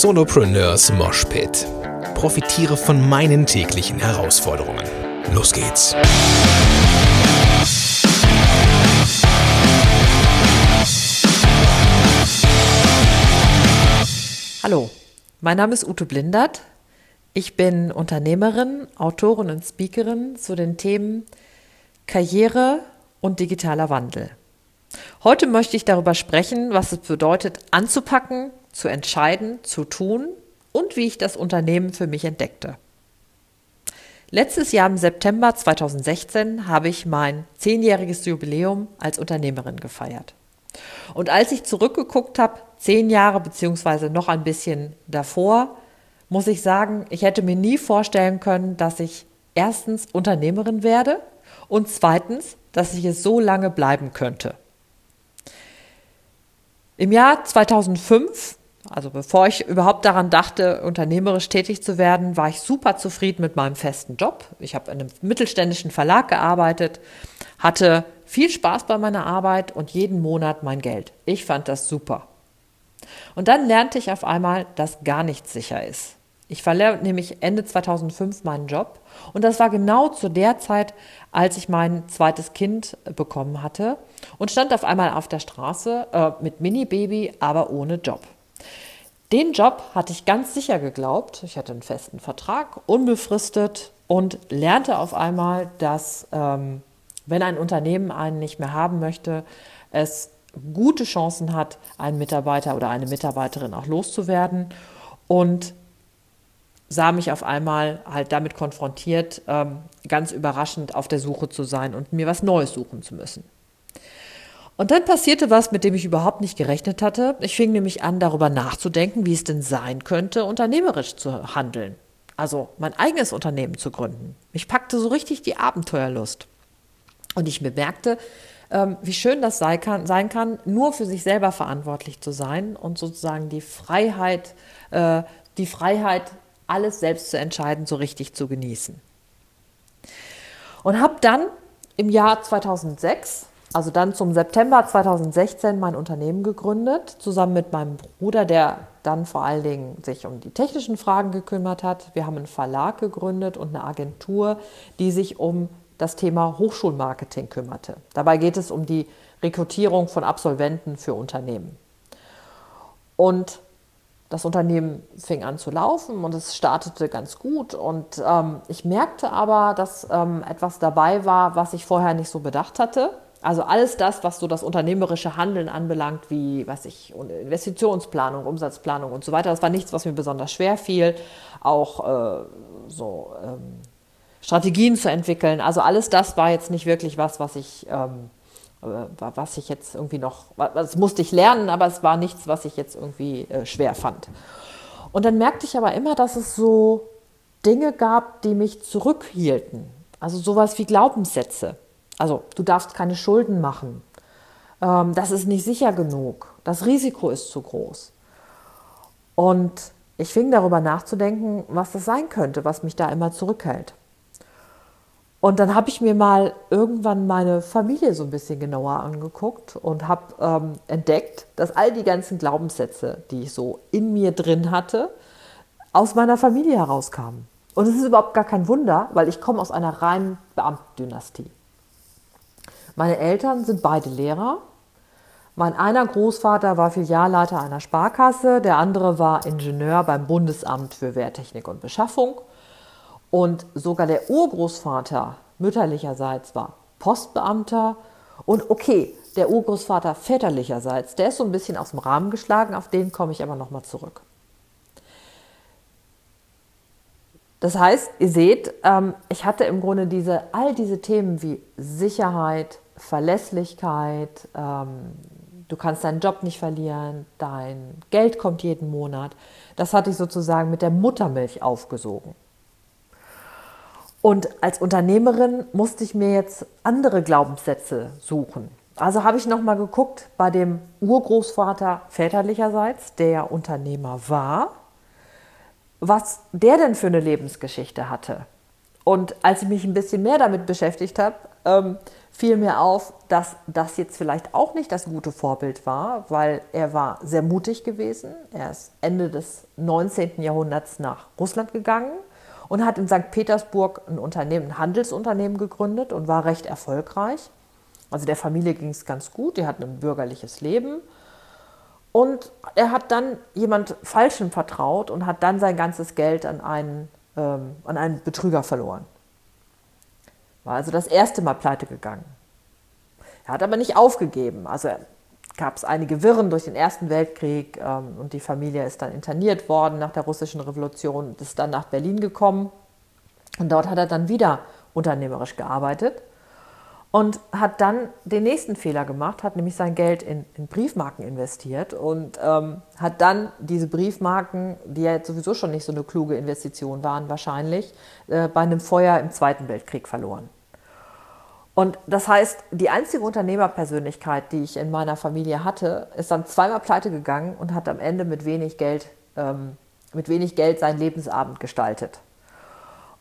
Solopreneurs Moshpit. Profitiere von meinen täglichen Herausforderungen. Los geht's! Hallo, mein Name ist Ute Blindert. Ich bin Unternehmerin, Autorin und Speakerin zu den Themen Karriere und digitaler Wandel. Heute möchte ich darüber sprechen, was es bedeutet, anzupacken, zu entscheiden, zu tun und wie ich das Unternehmen für mich entdeckte. Letztes Jahr im September 2016 habe ich mein zehnjähriges Jubiläum als Unternehmerin gefeiert. Und als ich zurückgeguckt habe, zehn Jahre beziehungsweise noch ein bisschen davor, muss ich sagen, ich hätte mir nie vorstellen können, dass ich erstens Unternehmerin werde und zweitens, dass ich es so lange bleiben könnte. Im Jahr 2005 also bevor ich überhaupt daran dachte, unternehmerisch tätig zu werden, war ich super zufrieden mit meinem festen Job. Ich habe in einem mittelständischen Verlag gearbeitet, hatte viel Spaß bei meiner Arbeit und jeden Monat mein Geld. Ich fand das super. Und dann lernte ich auf einmal, dass gar nichts sicher ist. Ich verlor nämlich Ende 2005 meinen Job und das war genau zu der Zeit, als ich mein zweites Kind bekommen hatte und stand auf einmal auf der Straße äh, mit Mini-Baby, aber ohne Job. Den Job hatte ich ganz sicher geglaubt. Ich hatte einen festen Vertrag, unbefristet und lernte auf einmal, dass ähm, wenn ein Unternehmen einen nicht mehr haben möchte, es gute Chancen hat, einen Mitarbeiter oder eine Mitarbeiterin auch loszuwerden und sah mich auf einmal halt damit konfrontiert, ähm, ganz überraschend auf der Suche zu sein und mir was Neues suchen zu müssen. Und dann passierte was, mit dem ich überhaupt nicht gerechnet hatte. Ich fing nämlich an, darüber nachzudenken, wie es denn sein könnte, unternehmerisch zu handeln. Also mein eigenes Unternehmen zu gründen. Mich packte so richtig die Abenteuerlust. Und ich bemerkte, ähm, wie schön das sein kann, nur für sich selber verantwortlich zu sein und sozusagen die Freiheit, äh, die Freiheit, alles selbst zu entscheiden, so richtig zu genießen. Und habe dann im Jahr 2006 also dann zum September 2016 mein Unternehmen gegründet, zusammen mit meinem Bruder, der dann vor allen Dingen sich um die technischen Fragen gekümmert hat. Wir haben einen Verlag gegründet und eine Agentur, die sich um das Thema Hochschulmarketing kümmerte. Dabei geht es um die Rekrutierung von Absolventen für Unternehmen. Und das Unternehmen fing an zu laufen und es startete ganz gut. Und ähm, ich merkte aber, dass ähm, etwas dabei war, was ich vorher nicht so bedacht hatte. Also alles das, was so das unternehmerische Handeln anbelangt, wie was ich Investitionsplanung, Umsatzplanung und so weiter, das war nichts, was mir besonders schwer fiel. Auch äh, so ähm, Strategien zu entwickeln. Also alles das war jetzt nicht wirklich was, was ich ähm, äh, was ich jetzt irgendwie noch, das musste ich lernen, aber es war nichts, was ich jetzt irgendwie äh, schwer fand. Und dann merkte ich aber immer, dass es so Dinge gab, die mich zurückhielten. Also sowas wie Glaubenssätze. Also du darfst keine Schulden machen. Ähm, das ist nicht sicher genug. Das Risiko ist zu groß. Und ich fing darüber nachzudenken, was das sein könnte, was mich da immer zurückhält. Und dann habe ich mir mal irgendwann meine Familie so ein bisschen genauer angeguckt und habe ähm, entdeckt, dass all die ganzen Glaubenssätze, die ich so in mir drin hatte, aus meiner Familie herauskamen. Und es ist überhaupt gar kein Wunder, weil ich komme aus einer reinen Beamtendynastie. Meine Eltern sind beide Lehrer. Mein einer Großvater war Filialleiter einer Sparkasse, der andere war Ingenieur beim Bundesamt für Wehrtechnik und Beschaffung. Und sogar der Urgroßvater mütterlicherseits war Postbeamter. Und okay, der Urgroßvater väterlicherseits, der ist so ein bisschen aus dem Rahmen geschlagen, auf den komme ich aber nochmal zurück. Das heißt, ihr seht, ähm, ich hatte im Grunde diese, all diese Themen wie Sicherheit, Verlässlichkeit, ähm, du kannst deinen Job nicht verlieren, dein Geld kommt jeden Monat. Das hatte ich sozusagen mit der Muttermilch aufgesogen. Und als Unternehmerin musste ich mir jetzt andere Glaubenssätze suchen. Also habe ich nochmal geguckt bei dem Urgroßvater väterlicherseits, der Unternehmer war, was der denn für eine Lebensgeschichte hatte. Und als ich mich ein bisschen mehr damit beschäftigt habe, ähm, fiel mir auf, dass das jetzt vielleicht auch nicht das gute Vorbild war, weil er war sehr mutig gewesen. Er ist Ende des 19. Jahrhunderts nach Russland gegangen und hat in St. Petersburg ein Unternehmen, ein Handelsunternehmen gegründet und war recht erfolgreich. Also der Familie ging es ganz gut, die hatten ein bürgerliches Leben. Und er hat dann jemand Falschen vertraut und hat dann sein ganzes Geld an einen, ähm, an einen Betrüger verloren. War also das erste Mal pleite gegangen. Er hat aber nicht aufgegeben. Also gab es einige Wirren durch den Ersten Weltkrieg ähm, und die Familie ist dann interniert worden nach der russischen Revolution, ist dann nach Berlin gekommen und dort hat er dann wieder unternehmerisch gearbeitet und hat dann den nächsten Fehler gemacht, hat nämlich sein Geld in, in Briefmarken investiert und ähm, hat dann diese Briefmarken, die ja jetzt sowieso schon nicht so eine kluge Investition waren, wahrscheinlich äh, bei einem Feuer im Zweiten Weltkrieg verloren. Und das heißt, die einzige Unternehmerpersönlichkeit, die ich in meiner Familie hatte, ist dann zweimal pleite gegangen und hat am Ende mit wenig Geld, ähm, mit wenig Geld seinen Lebensabend gestaltet.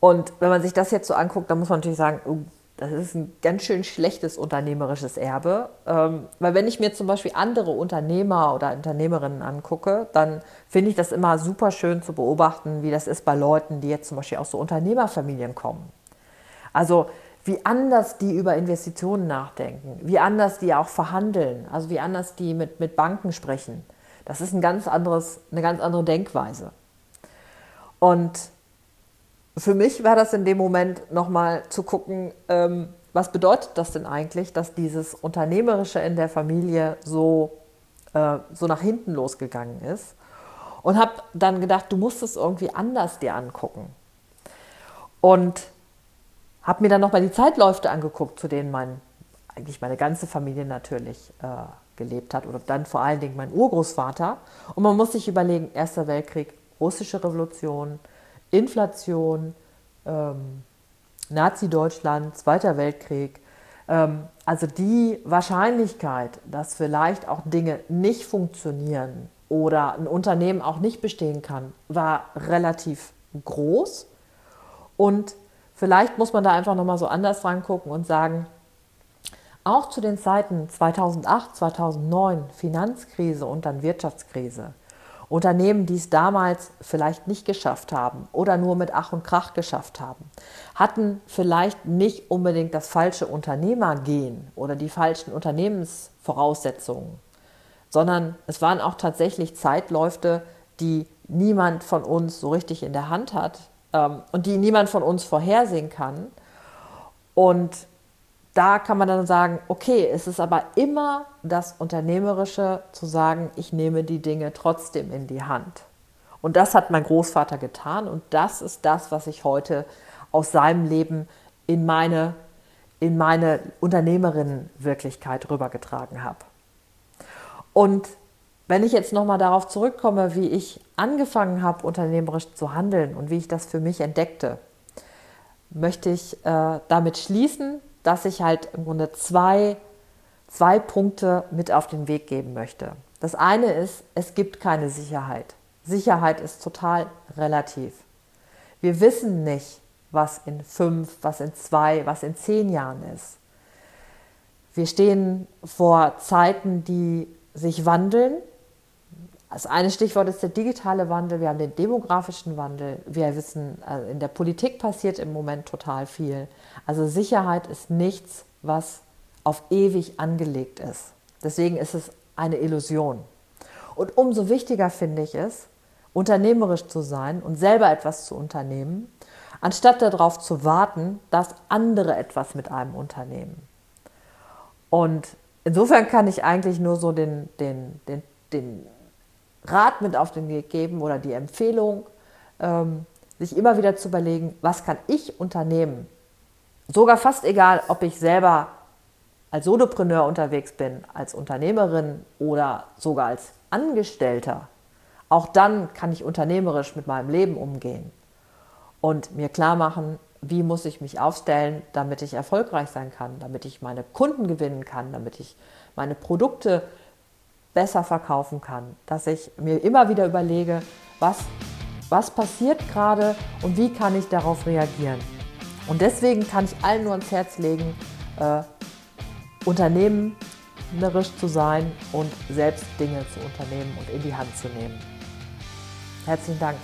Und wenn man sich das jetzt so anguckt, dann muss man natürlich sagen, oh, das ist ein ganz schön schlechtes unternehmerisches Erbe. Ähm, weil wenn ich mir zum Beispiel andere Unternehmer oder Unternehmerinnen angucke, dann finde ich das immer super schön zu beobachten, wie das ist bei Leuten, die jetzt zum Beispiel aus so Unternehmerfamilien kommen. Also wie anders die über Investitionen nachdenken, wie anders die auch verhandeln, also wie anders die mit, mit Banken sprechen. Das ist ein ganz anderes, eine ganz andere Denkweise. Und für mich war das in dem Moment nochmal zu gucken, ähm, was bedeutet das denn eigentlich, dass dieses Unternehmerische in der Familie so, äh, so nach hinten losgegangen ist. Und habe dann gedacht, du musst es irgendwie anders dir angucken. Und habe mir dann nochmal die Zeitläufe angeguckt, zu denen mein, eigentlich meine ganze Familie natürlich äh, gelebt hat. Oder dann vor allen Dingen mein Urgroßvater. Und man muss sich überlegen, Erster Weltkrieg, russische Revolution, Inflation, ähm, Nazi-Deutschland, Zweiter Weltkrieg. Ähm, also die Wahrscheinlichkeit, dass vielleicht auch Dinge nicht funktionieren oder ein Unternehmen auch nicht bestehen kann, war relativ groß. Und vielleicht muss man da einfach nochmal so anders rangucken und sagen, auch zu den Zeiten 2008, 2009, Finanzkrise und dann Wirtschaftskrise, Unternehmen, die es damals vielleicht nicht geschafft haben oder nur mit Ach und Krach geschafft haben, hatten vielleicht nicht unbedingt das falsche Unternehmergehen oder die falschen Unternehmensvoraussetzungen, sondern es waren auch tatsächlich Zeitläufe, die niemand von uns so richtig in der Hand hat ähm, und die niemand von uns vorhersehen kann. Und da kann man dann sagen, okay, es ist aber immer das Unternehmerische zu sagen, ich nehme die Dinge trotzdem in die Hand. Und das hat mein Großvater getan und das ist das, was ich heute aus seinem Leben in meine, in meine Unternehmerinnenwirklichkeit rübergetragen habe. Und wenn ich jetzt nochmal darauf zurückkomme, wie ich angefangen habe, unternehmerisch zu handeln und wie ich das für mich entdeckte, möchte ich äh, damit schließen, dass ich halt im Grunde zwei, zwei Punkte mit auf den Weg geben möchte. Das eine ist, es gibt keine Sicherheit. Sicherheit ist total relativ. Wir wissen nicht, was in fünf, was in zwei, was in zehn Jahren ist. Wir stehen vor Zeiten, die sich wandeln. Das eine Stichwort ist der digitale Wandel, wir haben den demografischen Wandel, wir wissen, äh, in der Politik passiert im Moment total viel. Also Sicherheit ist nichts, was auf ewig angelegt ist. Deswegen ist es eine Illusion. Und umso wichtiger finde ich es, unternehmerisch zu sein und selber etwas zu unternehmen, anstatt darauf zu warten, dass andere etwas mit einem unternehmen. Und insofern kann ich eigentlich nur so den, den, den, den Rat mit auf den Weg geben oder die Empfehlung, ähm, sich immer wieder zu überlegen, was kann ich unternehmen, sogar fast egal, ob ich selber als Solopreneur unterwegs bin, als Unternehmerin oder sogar als Angestellter, auch dann kann ich unternehmerisch mit meinem Leben umgehen und mir klar machen, wie muss ich mich aufstellen, damit ich erfolgreich sein kann, damit ich meine Kunden gewinnen kann, damit ich meine Produkte besser verkaufen kann, dass ich mir immer wieder überlege, was, was passiert gerade und wie kann ich darauf reagieren. Und deswegen kann ich allen nur ans Herz legen, äh, unternehmerisch zu sein und selbst Dinge zu unternehmen und in die Hand zu nehmen. Herzlichen Dank.